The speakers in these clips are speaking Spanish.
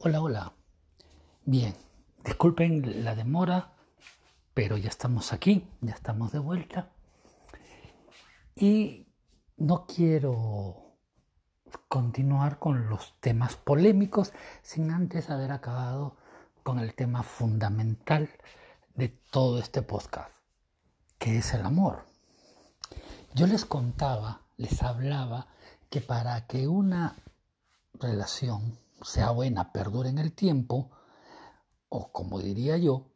Hola, hola. Bien, disculpen la demora, pero ya estamos aquí, ya estamos de vuelta. Y no quiero continuar con los temas polémicos sin antes haber acabado con el tema fundamental de todo este podcast, que es el amor. Yo les contaba, les hablaba que para que una relación sea buena, perdure en el tiempo, o como diría yo,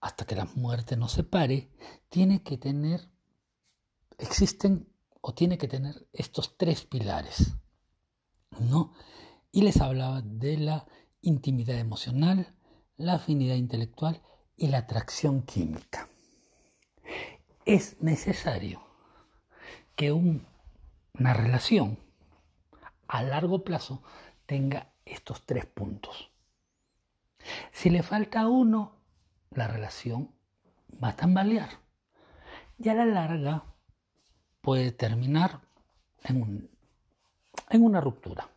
hasta que la muerte nos separe, tiene que tener, existen o tiene que tener estos tres pilares, ¿no? Y les hablaba de la intimidad emocional, la afinidad intelectual y la atracción química. Es necesario que una relación a largo plazo tenga estos tres puntos. Si le falta uno, la relación va a tambalear y a la larga puede terminar en, en una ruptura.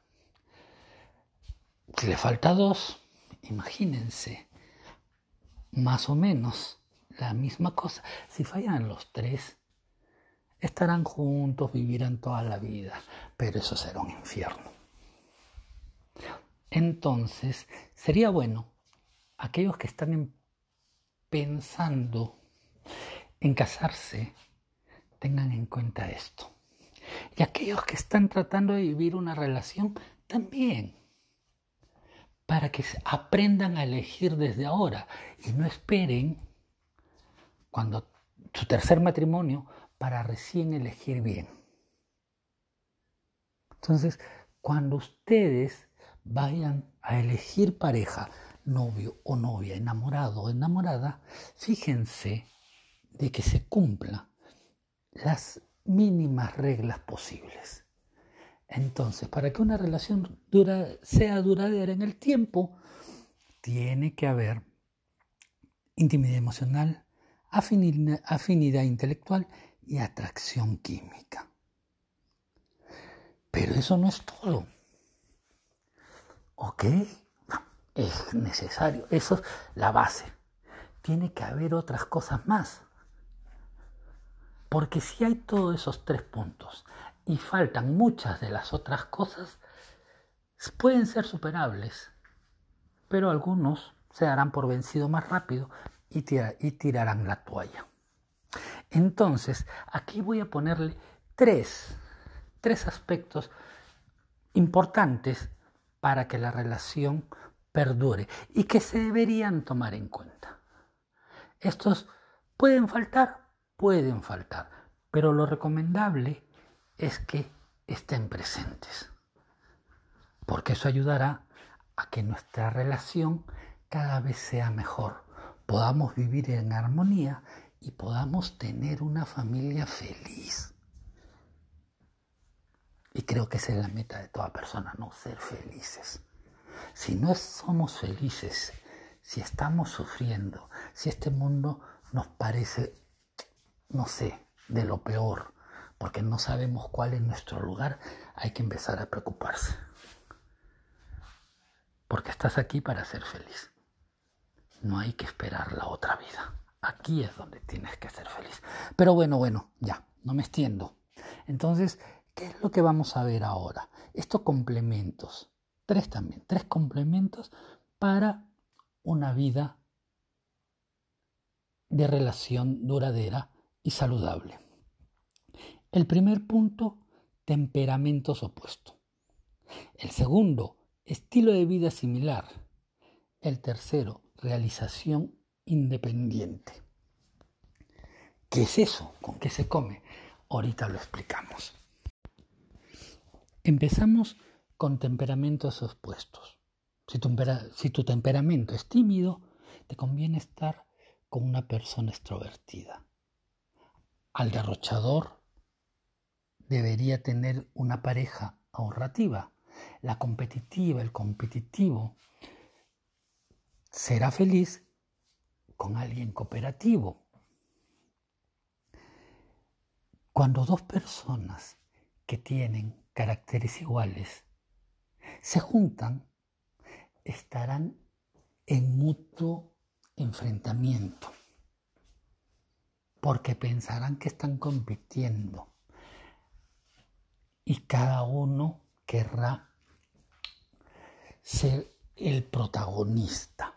Si le falta dos, imagínense, más o menos la misma cosa. Si fallan los tres, estarán juntos, vivirán toda la vida, pero eso será un infierno. Entonces, sería bueno aquellos que están pensando en casarse, tengan en cuenta esto. Y aquellos que están tratando de vivir una relación, también. Para que aprendan a elegir desde ahora y no esperen cuando su tercer matrimonio para recién elegir bien. Entonces, cuando ustedes vayan a elegir pareja, novio o novia, enamorado o enamorada, fíjense de que se cumplan las mínimas reglas posibles. Entonces, para que una relación sea duradera en el tiempo, tiene que haber intimidad emocional, afinidad intelectual y atracción química. Pero eso no es todo. ¿Ok? es necesario. Eso es la base. Tiene que haber otras cosas más. Porque si hay todos esos tres puntos y faltan muchas de las otras cosas, pueden ser superables. Pero algunos se darán por vencido más rápido y, y tirarán la toalla. Entonces, aquí voy a ponerle tres, tres aspectos importantes para que la relación perdure y que se deberían tomar en cuenta. Estos pueden faltar, pueden faltar, pero lo recomendable es que estén presentes, porque eso ayudará a que nuestra relación cada vez sea mejor, podamos vivir en armonía y podamos tener una familia feliz. Y creo que esa es la meta de toda persona, no ser felices. Si no somos felices, si estamos sufriendo, si este mundo nos parece, no sé, de lo peor, porque no sabemos cuál es nuestro lugar, hay que empezar a preocuparse. Porque estás aquí para ser feliz. No hay que esperar la otra vida. Aquí es donde tienes que ser feliz. Pero bueno, bueno, ya, no me extiendo. Entonces, ¿Qué es lo que vamos a ver ahora? Estos complementos, tres también, tres complementos para una vida de relación duradera y saludable. El primer punto, temperamentos opuestos. El segundo, estilo de vida similar. El tercero, realización independiente. ¿Qué es eso? ¿Con qué se come? Ahorita lo explicamos. Empezamos con temperamentos opuestos. Si tu, temperamento es tímido, te conviene estar con una persona extrovertida. Al derrochador debería tener una pareja ahorrativa. La competitiva, el competitivo, será feliz con alguien cooperativo. Cuando dos personas que tienen caracteres iguales, se juntan, estarán en mutuo enfrentamiento, porque pensarán que están compitiendo y cada uno querrá ser el protagonista.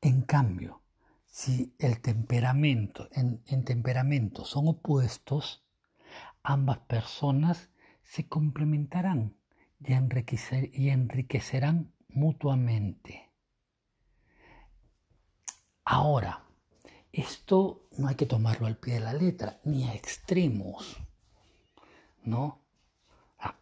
En cambio, si el temperamento, en, temperamento son opuestos, ambas personas se complementarán y, enriquecerán mutuamente. Ahora, esto no hay que tomarlo al pie de la letra, ni a extremos, ¿no?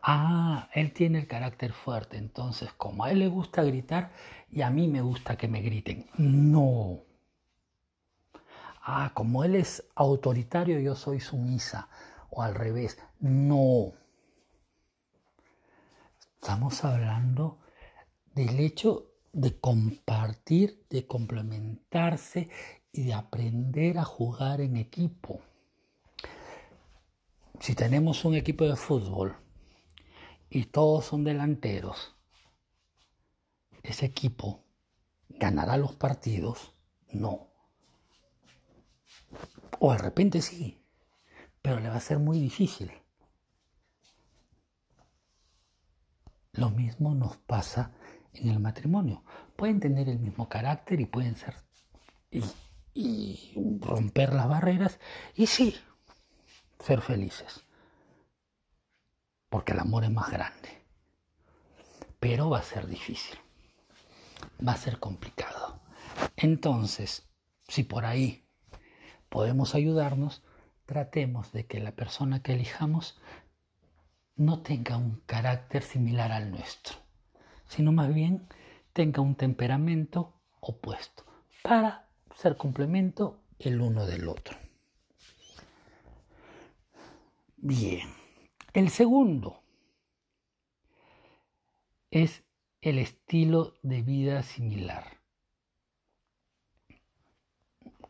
Ah, él tiene el carácter fuerte, entonces como a él le gusta gritar y a mí me gusta que me griten. No. Ah, como él es autoritario, yo soy sumisa. O al revés. No. Estamos hablando del hecho de compartir, de complementarse y de aprender a jugar en equipo. Si tenemos un equipo de fútbol y todos son delanteros, ese equipo ganará los partidos, no. O de repente sí, pero le va a ser muy difícil. Lo mismo nos pasa en el matrimonio. Pueden tener el mismo carácter y pueden ser y, romper las barreras y sí, ser felices. Porque el amor es más grande. Pero va a ser difícil. Va a ser complicado. Entonces, si por ahí podemos ayudarnos, tratemos de que la persona que elijamos no tenga un carácter similar al nuestro, sino más bien tenga un temperamento opuesto para ser complemento el uno del otro. Bien, el segundo es el estilo de vida similar.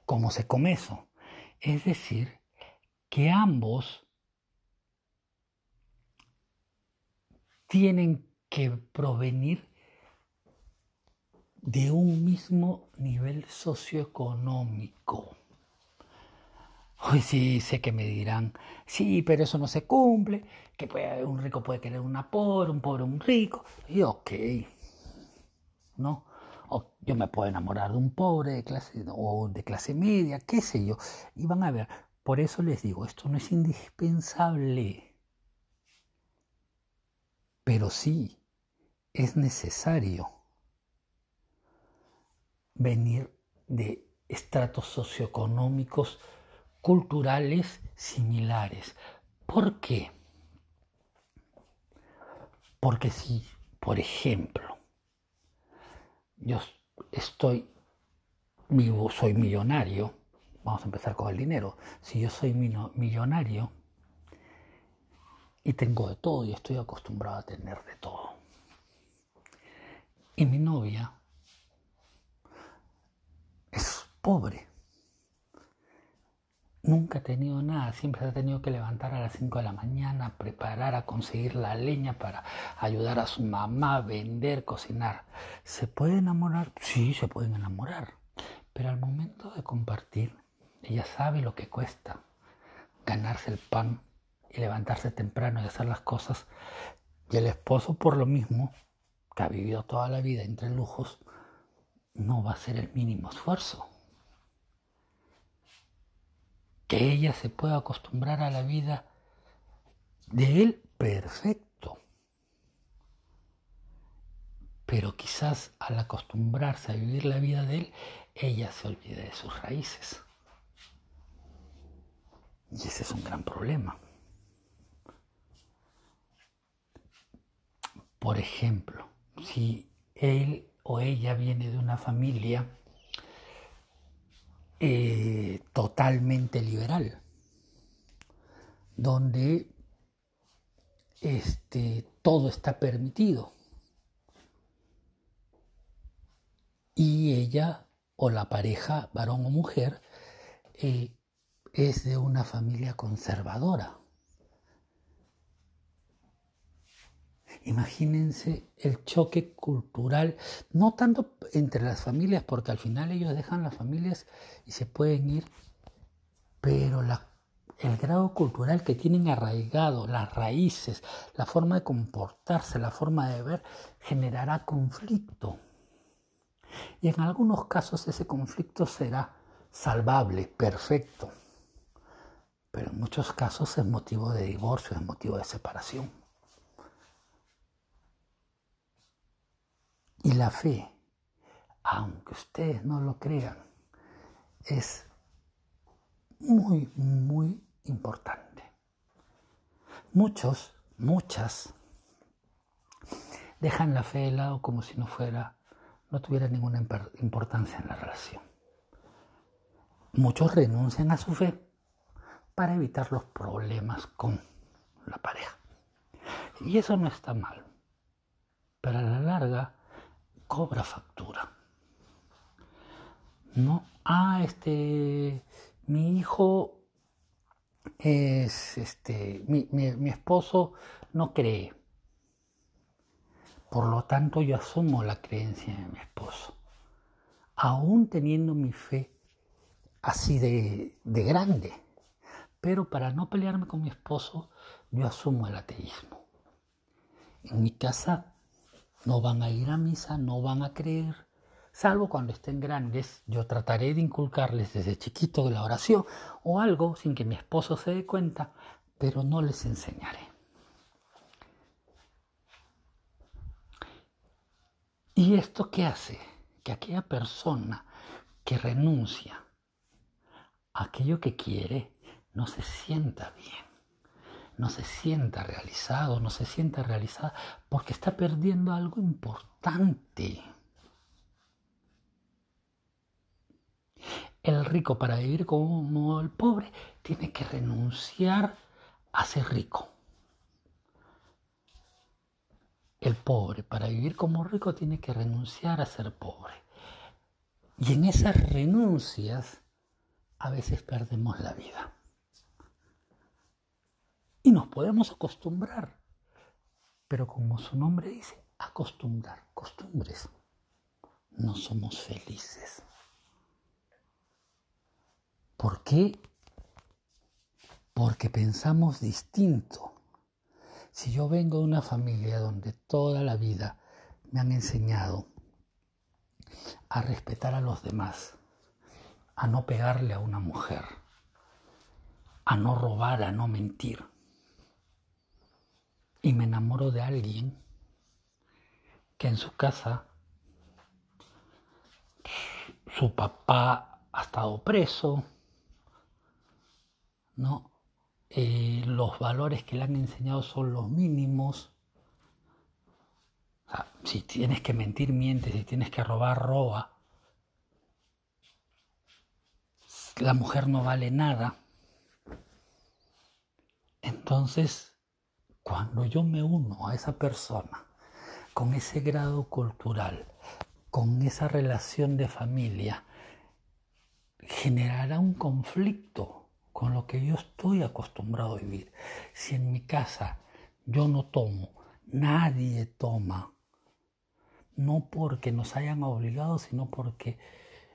¿Cómo se come eso? Es decir, que ambos tienen que provenir de un mismo nivel socioeconómico. Hoy sí sé que me dirán, sí, pero eso no se cumple, que un rico puede querer una pobre, un pobre un rico. Y ok, ¿no? Yo me puedo enamorar de un pobre de clase, o de clase media, qué sé yo. Y van a ver, por eso les digo, esto no es indispensable, pero sí es necesario venir de estratos socioeconómicos, culturales similares. ¿Por qué? Porque si, por ejemplo, yo estoy vivo, soy millonario, vamos a empezar con el dinero, si yo soy millonario y tengo de todo y estoy acostumbrado a tener de todo, y mi novia es pobre. Nunca ha tenido nada, siempre se ha tenido que levantar a las 5 de la mañana, preparar, a conseguir la leña para ayudar a su mamá, vender, cocinar. ¿Se puede enamorar? Sí, se pueden enamorar. Pero al momento de compartir, ella sabe lo que cuesta ganarse el pan y levantarse temprano y hacer las cosas. Y el esposo, por lo mismo, que ha vivido toda la vida entre lujos, no va a ser el mínimo esfuerzo. Que ella se pueda acostumbrar a la vida de él, perfecto. Pero quizás al acostumbrarse a vivir la vida de él, ella se olvide de sus raíces. Y ese es un gran problema. Por ejemplo, si él o ella viene de una familia eh, totalmente liberal, donde este, todo está permitido. Y ella o la pareja, varón o mujer, eh, es de una familia conservadora. Imagínense el choque cultural, no tanto entre las familias, porque al final ellos dejan las familias y se pueden ir, pero el grado cultural que tienen arraigado, las raíces, la forma de comportarse, la forma de ver, generará conflicto. Y en algunos casos ese conflicto será salvable, perfecto, pero en muchos casos es motivo de divorcio, es motivo de separación. Y la fe, aunque ustedes no lo crean, es muy, muy importante. Muchos, muchas, dejan la fe de lado como si no fuera, no tuviera ninguna importancia en la relación. Muchos renuncian a su fe para evitar los problemas con la pareja. Y eso no está mal, pero a la larga cobra factura. ¿No? Ah, este, mi hijo es, este, mi, mi esposo no cree. Por lo tanto, yo asumo la creencia de mi esposo. Aún teniendo mi fe así de, de grande. Pero para no pelearme con mi esposo, yo asumo el ateísmo. En mi casa no van a ir a misa, no van a creer, salvo cuando estén grandes, yo trataré de inculcarles desde chiquito la oración o algo sin que mi esposo se dé cuenta, pero no les enseñaré. ¿Y esto qué hace? Que aquella persona que renuncia a aquello que quiere no se sienta bien no se sienta realizado, no se sienta realizada, porque está perdiendo algo importante. El rico para vivir como el pobre tiene que renunciar a ser rico. El pobre para vivir como rico tiene que renunciar a ser pobre. Y en esas renuncias a veces perdemos la vida. Y nos podemos acostumbrar. Pero como su nombre dice, acostumbrar, costumbres. No somos felices. ¿Por qué? Porque pensamos distinto. Si yo vengo de una familia donde toda la vida me han enseñado a respetar a los demás, a no pegarle a una mujer, a no robar, a no mentir, y me enamoro de alguien que en su casa su papá ha estado preso, ¿no? Eh, los valores que le han enseñado son los mínimos. si tienes que mentir, mientes, si tienes que robar, roba. La mujer no vale nada. Entonces, cuando yo me uno a esa persona con ese grado cultural, con esa relación de familia, generará un conflicto con lo que yo estoy acostumbrado a vivir. Si en mi casa yo no tomo, nadie toma, no porque nos hayan obligado, sino porque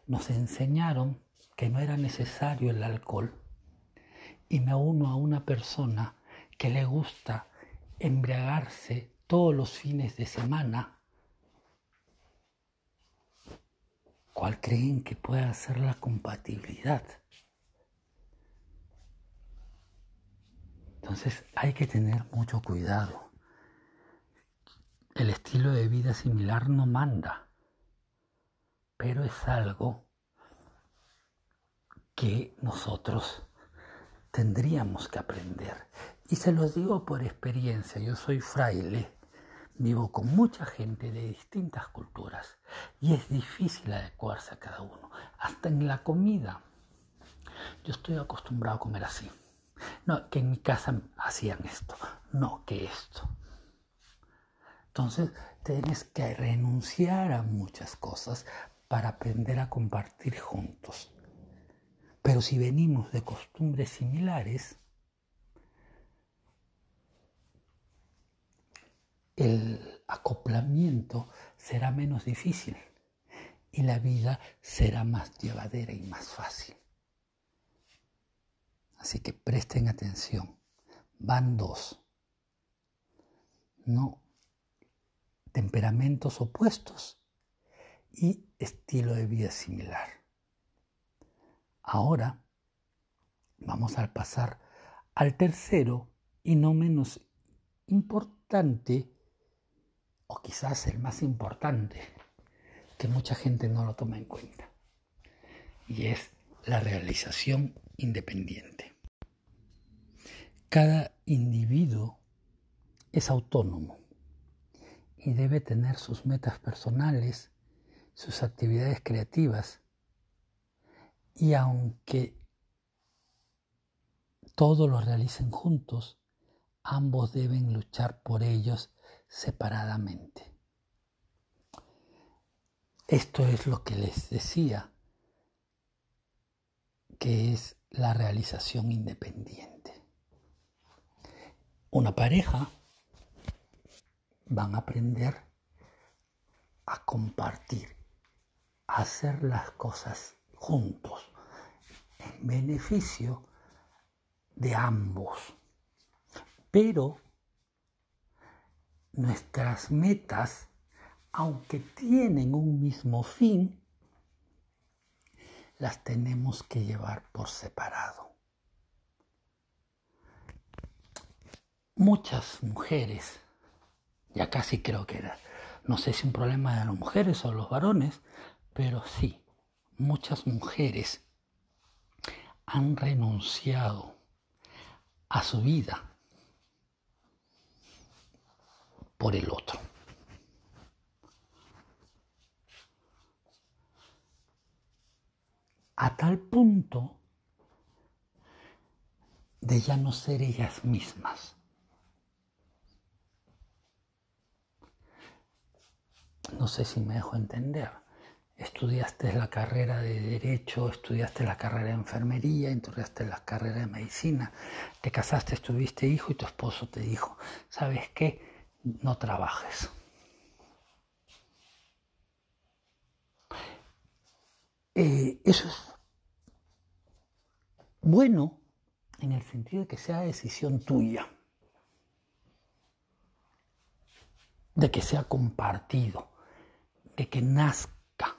nos enseñaron que no era necesario el alcohol, y me uno a una persona que le gusta embriagarse todos los fines de semana, ¿cuál creen que pueda ser la compatibilidad? Entonces hay que tener mucho cuidado. El estilo de vida similar no manda, pero es algo que nosotros tendríamos que aprender. Y se los digo por experiencia, yo soy fraile, vivo con mucha gente de distintas culturas y es difícil adecuarse a cada uno, hasta en la comida. Yo estoy acostumbrado a comer así. No, que en mi casa hacían esto, no que esto. Entonces tienes que renunciar a muchas cosas para aprender a compartir juntos. Pero si venimos de costumbres similares, el acoplamiento será menos difícil y la vida será más llevadera y más fácil. Así que presten atención. Van dos. No temperamentos opuestos y estilo de vida similar. Ahora vamos a pasar al tercero y no menos importante, o quizás el más importante, que mucha gente no lo toma en cuenta, y es la realización independiente. Cada individuo es autónomo y debe tener sus metas personales, sus actividades creativas, y aunque todos lo realicen juntos, ambos deben luchar por ellos separadamente. Esto es lo que les decía, que es la realización independiente. Una pareja van a aprender a compartir, a hacer las cosas juntos, en beneficio de ambos. Pero nuestras metas, aunque tienen un mismo fin, las tenemos que llevar por separado. Muchas mujeres, ya casi creo que era, no sé si un problema de las mujeres o los varones, pero sí, muchas mujeres han renunciado a su vida por el otro. A tal punto de ya no ser ellas mismas. No sé si me dejo entender. Estudiaste la carrera de Derecho, estudiaste la carrera de Enfermería, estudiaste la carrera de Medicina, te casaste, tuviste hijo y tu esposo te dijo, ¿sabes qué? No trabajes. Eh, eso es bueno en el sentido de que sea decisión tuya, de que sea compartido, de que nazca.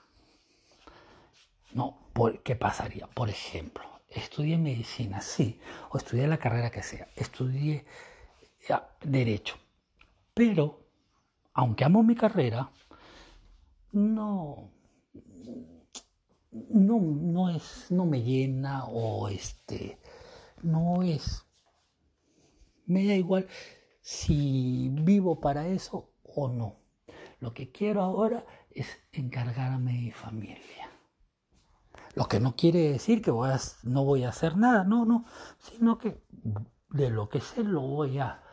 No, ¿qué pasaría? Por ejemplo, estudié medicina, sí, o estudié la carrera que sea, estudié derecho, pero, aunque amo mi carrera, no, no, no es, no me llena o este, no es, me da igual si vivo para eso o no. Lo que quiero ahora es encargarme de mi familia. Lo que no quiere decir que no voy a hacer nada, no, no, sino que de lo que sé lo voy a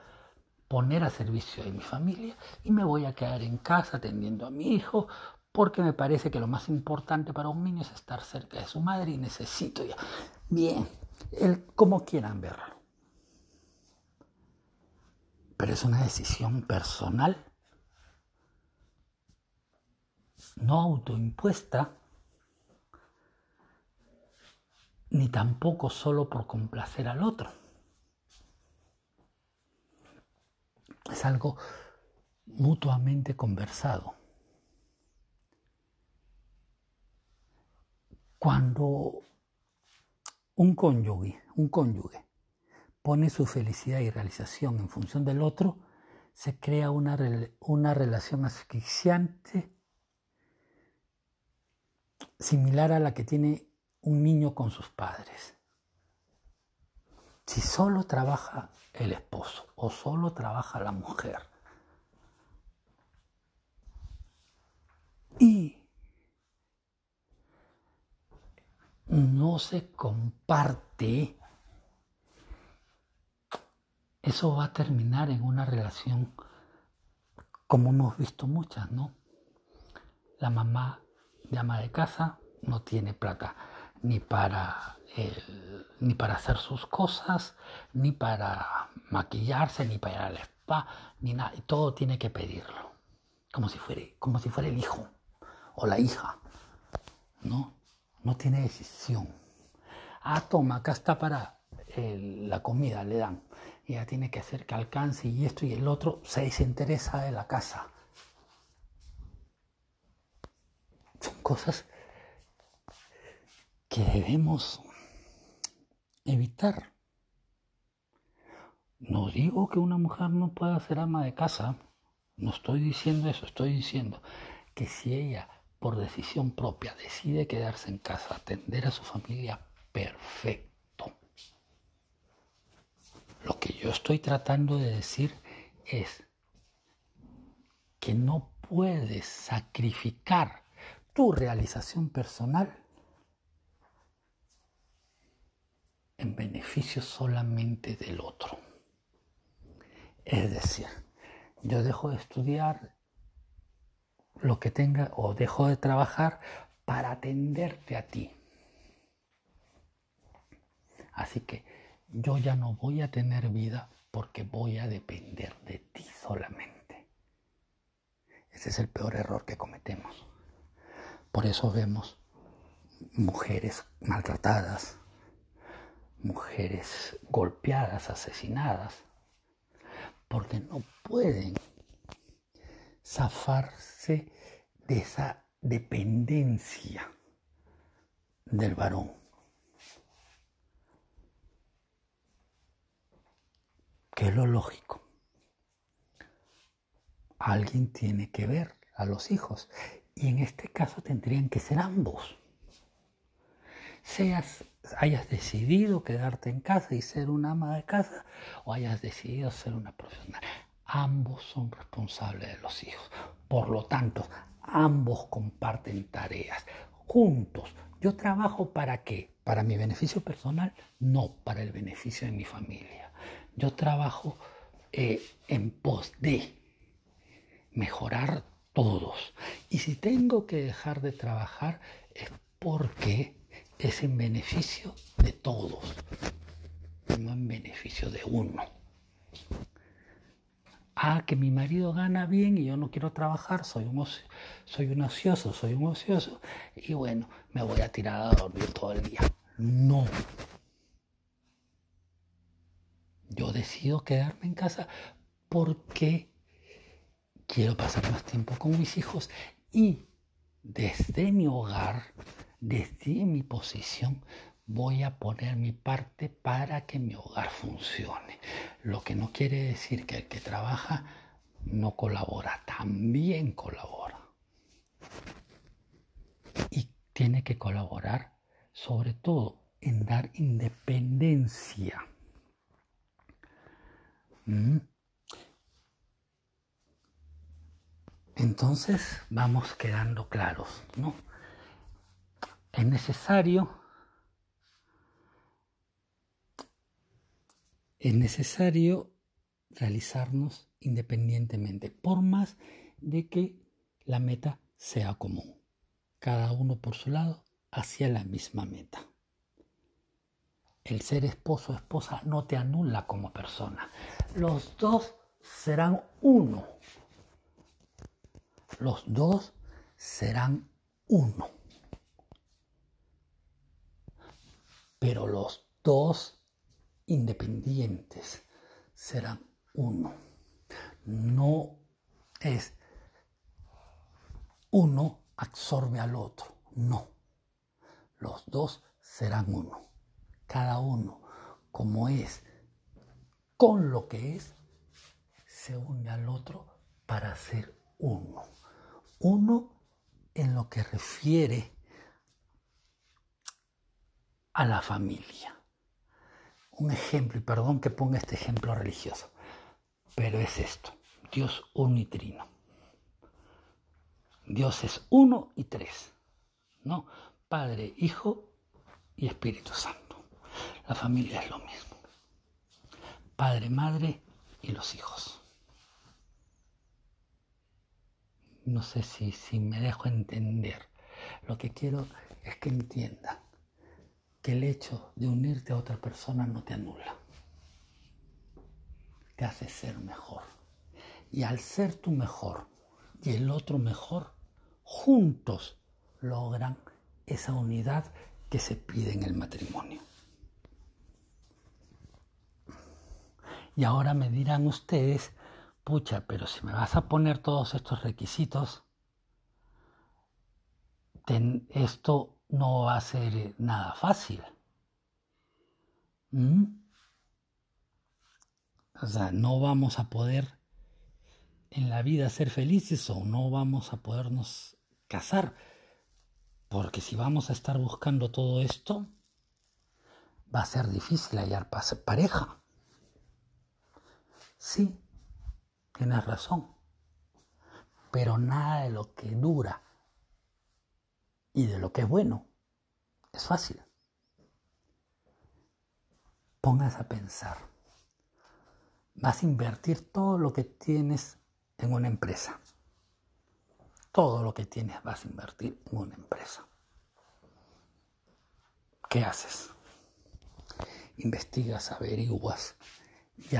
poner a servicio de mi familia y me voy a quedar en casa atendiendo a mi hijo porque me parece que lo más importante para un niño es estar cerca de su madre y necesito ya. Bien, el, como quieran verlo. Pero es una decisión personal, no autoimpuesta, ni tampoco solo por complacer al otro. Es algo mutuamente conversado. Cuando un cónyuge, un cónyuge pone su felicidad y realización en función del otro, se crea una, una relación asfixiante similar a la que tiene un niño con sus padres. Si solo trabaja el esposo o solo trabaja la mujer. Y no se comparte, eso va a terminar en una relación como hemos visto muchas, ¿no? La mamá de ama de casa no tiene plata ni para ni para hacer sus cosas, ni para maquillarse, ni para ir a la papá, ni nada. Todo tiene que pedirlo. Como si fuera, como si fuera el hijo o la hija. ¿No? No tiene decisión. Ah, toma, acá está para la comida, le dan. Ella tiene que hacer que alcance y esto y el otro se desinteresa de la casa. Son cosas que debemos evitar. No digo que una mujer no pueda ser ama de casa, no estoy diciendo eso, estoy diciendo que si ella por decisión propia decide quedarse en casa, atender a su familia, perfecto. Lo que yo estoy tratando de decir es que no puedes sacrificar tu realización personal en beneficio solamente del otro. Es decir, yo dejo de estudiar lo que tenga o dejo de trabajar para atenderte a ti. Así que yo ya no voy a tener vida porque voy a depender de ti solamente. Ese es el peor error que cometemos. Por eso vemos mujeres maltratadas, mujeres golpeadas, asesinadas, porque no pueden zafarse de esa dependencia del varón. Que es lo lógico. Alguien tiene que ver a los hijos y en este caso tendrían que ser ambos. Seas, hayas decidido quedarte en casa y ser una ama de casa o hayas decidido ser una profesional. Ambos son responsables de los hijos. Por lo tanto, ambos comparten tareas juntos. Yo trabajo para qué? Para mi beneficio personal, no para el beneficio de mi familia. Yo trabajo eh, en pos de mejorar todos. Y si tengo que dejar de trabajar es porque es en beneficio de todos, no en beneficio de uno. Ah, que mi marido gana bien y yo no quiero trabajar, soy un, soy un ocioso, soy un ocioso, y bueno, me voy a tirar a dormir todo el día. No. Yo decido quedarme en casa porque quiero pasar más tiempo con mis hijos y desde mi hogar, desde mi posición, voy a poner mi parte para que mi hogar funcione. Lo que no quiere decir que el que trabaja no colabora, también colabora. Y tiene que colaborar sobre todo en dar independencia. ¿Mm? Entonces vamos quedando claros, ¿no? Es necesario, es necesario realizarnos independientemente, por más de que la meta sea común, cada uno por su lado hacia la misma meta. El ser esposo o esposa no te anula como persona. Los dos serán uno los dos serán uno. Pero los dos independientes serán uno. No es uno absorbe al otro, no. Los dos serán uno. Cada uno, como es, con lo que es, se une al otro para ser uno. Uno en lo que refiere a la familia. Un ejemplo, y perdón que ponga este ejemplo religioso, pero es esto, Dios uno y trino. Dios es uno y tres, ¿no? Padre, Hijo y Espíritu Santo. La familia es lo mismo. Padre, Madre y los hijos. no sé si, si me dejo entender. Lo que quiero es que entiendan que el hecho de unirte a otra persona no te anula. te hace ser mejor. Y al ser tú mejor y el otro mejor, juntos logran esa unidad que se pide en el matrimonio. Y ahora me dirán ustedes, pucha, pero si me vas a poner todos estos requisitos, esto no va a ser nada fácil. ¿Mm? O sea, no vamos a poder en la vida ser felices o no vamos a podernos casar. Porque si vamos a estar buscando todo esto, va a ser difícil hallar pareja. Sí, tienes razón. Pero nada de lo que dura y de lo que es bueno es fácil. Pongas a pensar. Vas a invertir todo lo que tienes en una empresa. Todo lo que tienes vas a invertir en una empresa. ¿Qué haces? Investigas, averiguas y,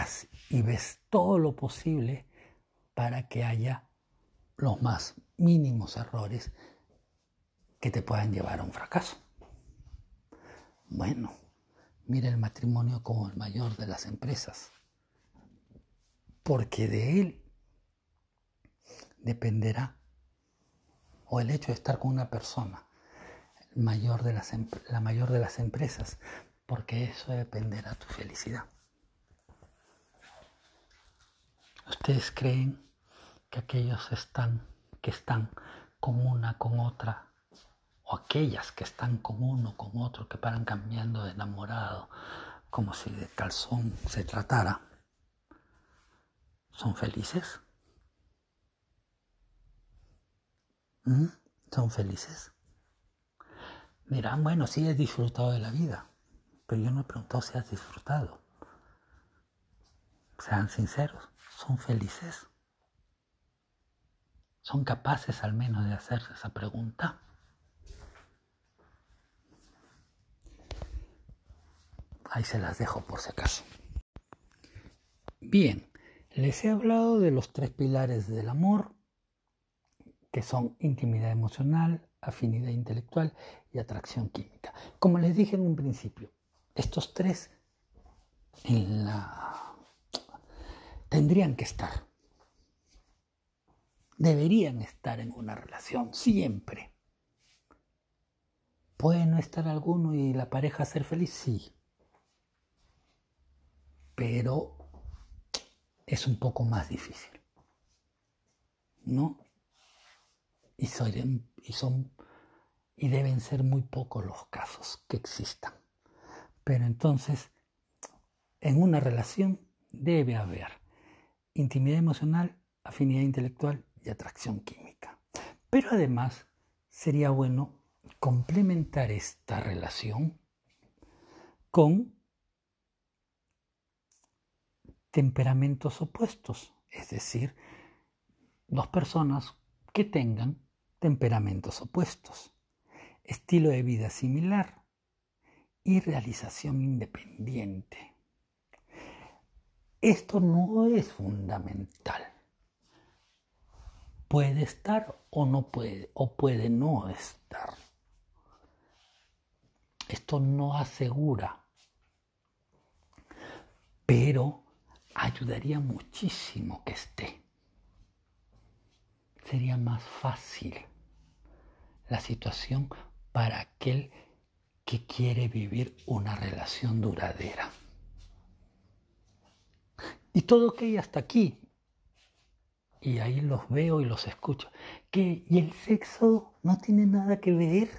y ves todo lo posible para que haya los más mínimos errores que te puedan llevar a un fracaso. Bueno, mira el matrimonio como el mayor de las empresas, porque de él dependerá, o el hecho de estar con una persona, mayor de las, la mayor de las empresas, porque eso dependerá de tu felicidad. ¿Ustedes creen que aquellos están, que están con una, con otra, o aquellas que están con uno, con otro, que paran cambiando de enamorado, como si de calzón se tratara, son felices? ¿Mm? ¿Son felices? Dirán, bueno, sí he disfrutado de la vida, pero yo no he preguntado si has disfrutado. Sean sinceros, ¿son felices? ¿Son capaces al menos de hacerse esa pregunta? Ahí se las dejo por si acaso. Bien, les he hablado de los tres pilares del amor, que son intimidad emocional, afinidad intelectual y atracción química. Como les dije en un principio, estos tres en la... tendrían que estar. Deberían estar en una relación siempre. ¿Puede no estar alguno y la pareja ser feliz? Sí pero es un poco más difícil. ¿No? Y, son, y deben ser muy pocos los casos que existan. Pero entonces, en una relación debe haber intimidad emocional, afinidad intelectual y atracción química. Pero además sería bueno complementar esta relación con temperamentos opuestos, es decir, dos personas que tengan temperamentos opuestos, estilo de vida similar y realización independiente. Esto no es fundamental. Puede estar o no puede, o puede no estar. Esto no asegura, pero ayudaría muchísimo que esté. Sería más fácil la situación para aquel que quiere vivir una relación duradera. Y todo hay hasta aquí. Y ahí los veo y los escucho. ¿Qué? ¿Y el sexo no tiene nada que ver?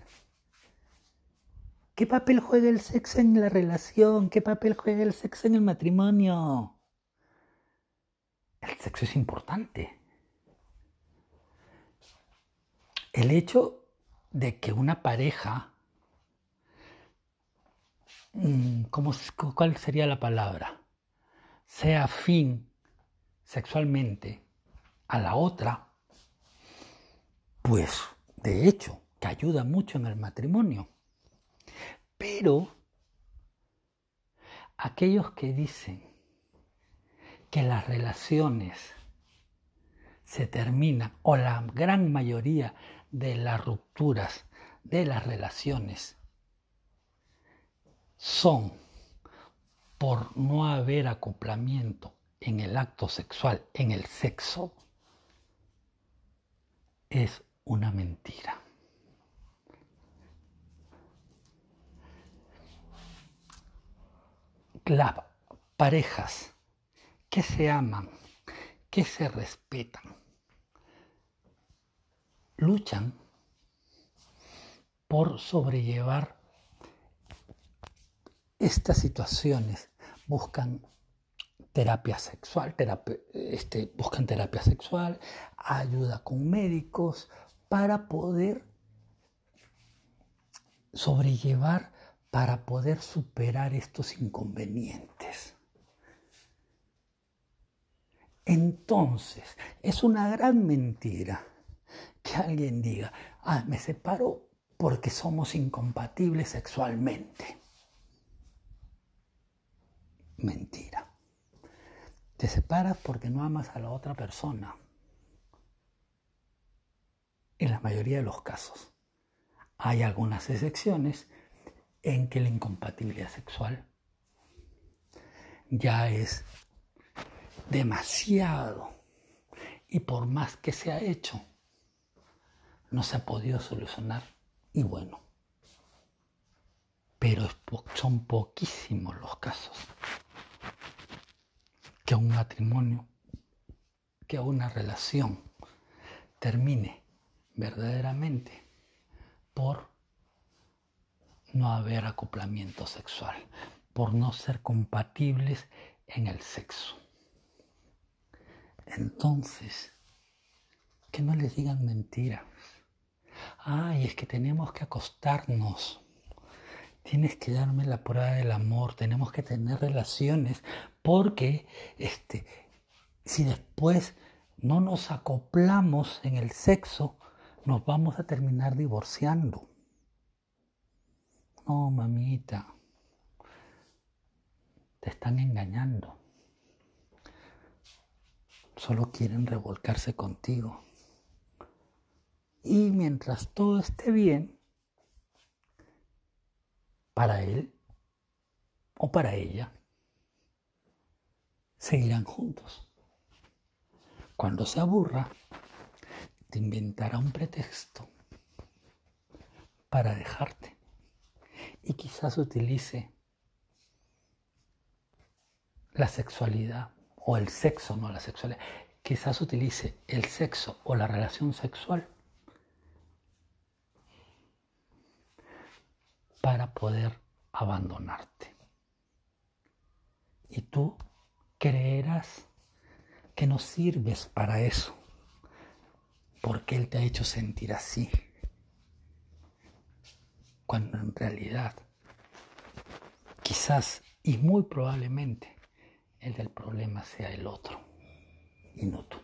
¿Qué papel juega el sexo en la relación? ¿Qué papel juega el sexo en el matrimonio? El sexo es importante. El hecho de que una pareja, mm, ¿cómo, ¿cuál sería la palabra? Sea afín sexualmente a la otra, pues de hecho que ayuda mucho en el matrimonio. Pero aquellos que dicen que las relaciones se terminan, o la gran mayoría de las rupturas de las relaciones son por no haber acoplamiento en el acto sexual, en el sexo, es una mentira. Las parejas que se aman, que se respetan, luchan por sobrellevar estas situaciones, buscan terapia sexual, este, buscan terapia sexual, ayuda con médicos para poder sobrellevar, para poder superar estos inconvenientes. Entonces, es una gran mentira que alguien diga, ah, me separo porque somos incompatibles sexualmente. Mentira. Te separas porque no amas a la otra persona. En la mayoría de los casos. Hay algunas excepciones en que la incompatibilidad sexual ya es demasiado y por más que se ha hecho, no se ha podido solucionar y bueno. Pero son poquísimos los casos que un matrimonio, que una relación termine verdaderamente por no haber acoplamiento sexual, por no ser compatibles en el sexo. Entonces, que no les digan mentiras. Ay, es que tenemos que acostarnos. Tienes que darme la prueba del amor, tenemos que tener relaciones porque este, si después no nos acoplamos en el sexo, nos vamos a terminar divorciando. No, mamita, te están engañando. Solo quieren revolcarse contigo. Y mientras todo esté bien, para él o para ella, seguirán juntos. Cuando se aburra, te inventará un pretexto para dejarte y quizás utilice la sexualidad o el sexo, no la sexualidad, quizás utilice el sexo o la relación sexual para poder abandonarte. Y tú creerás que no sirves para eso, porque Él te ha hecho sentir así, cuando en realidad, quizás y muy probablemente, el del problema sea el otro y no tú.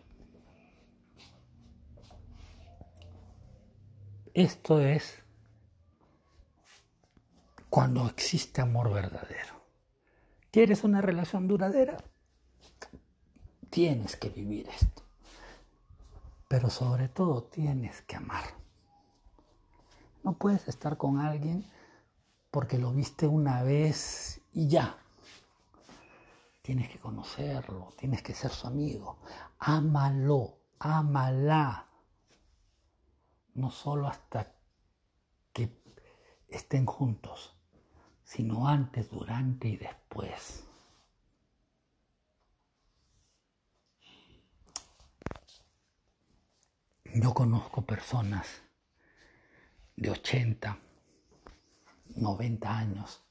Esto es cuando existe amor verdadero. ¿Quieres una relación duradera? Tienes que vivir esto. Pero sobre todo tienes que amar. No puedes estar con alguien porque lo viste una vez y ya. Tienes que conocerlo, tienes que ser su amigo. Ámalo, ámala. No solo hasta que estén juntos, sino antes, durante y después. Yo conozco personas de 80, 90 años,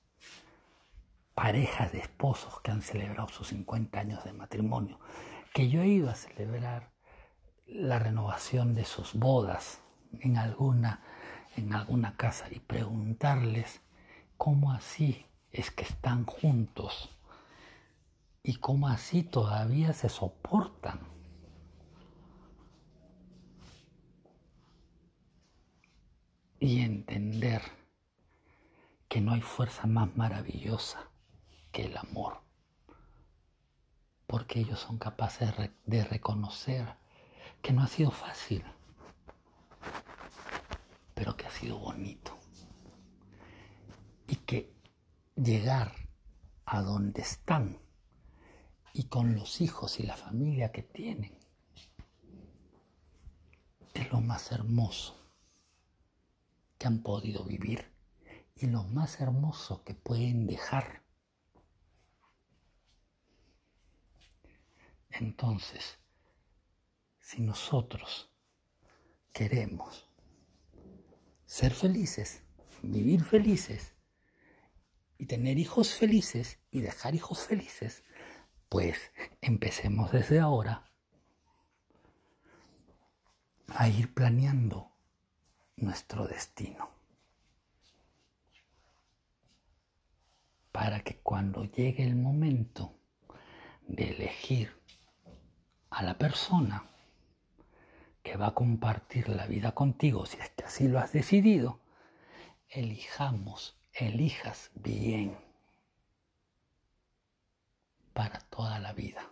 parejas de esposos que han celebrado sus 50 años de matrimonio, que yo he ido a celebrar la renovación de sus bodas en alguna, en alguna casa y preguntarles cómo así es que están juntos y cómo así todavía se soportan. y entender que no hay fuerza más maravillosa que el amor porque ellos son capaces de reconocer que no ha sido fácil, pero que ha sido bonito. Y que llegar a donde están y con los hijos y la familia que tienen es lo más hermoso que han podido vivir y lo más hermoso que pueden dejar. Entonces, si nosotros queremos ser felices, vivir felices y tener hijos felices y dejar hijos felices, pues empecemos desde ahora a ir planeando nuestro destino. Para que cuando llegue el momento de elegir a la persona que va a compartir la vida contigo, si es que así lo has decidido, elijamos, elijas bien para toda la vida.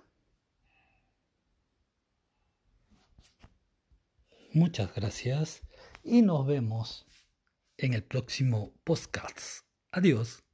Muchas gracias y nos vemos en el próximo podcast. Adiós.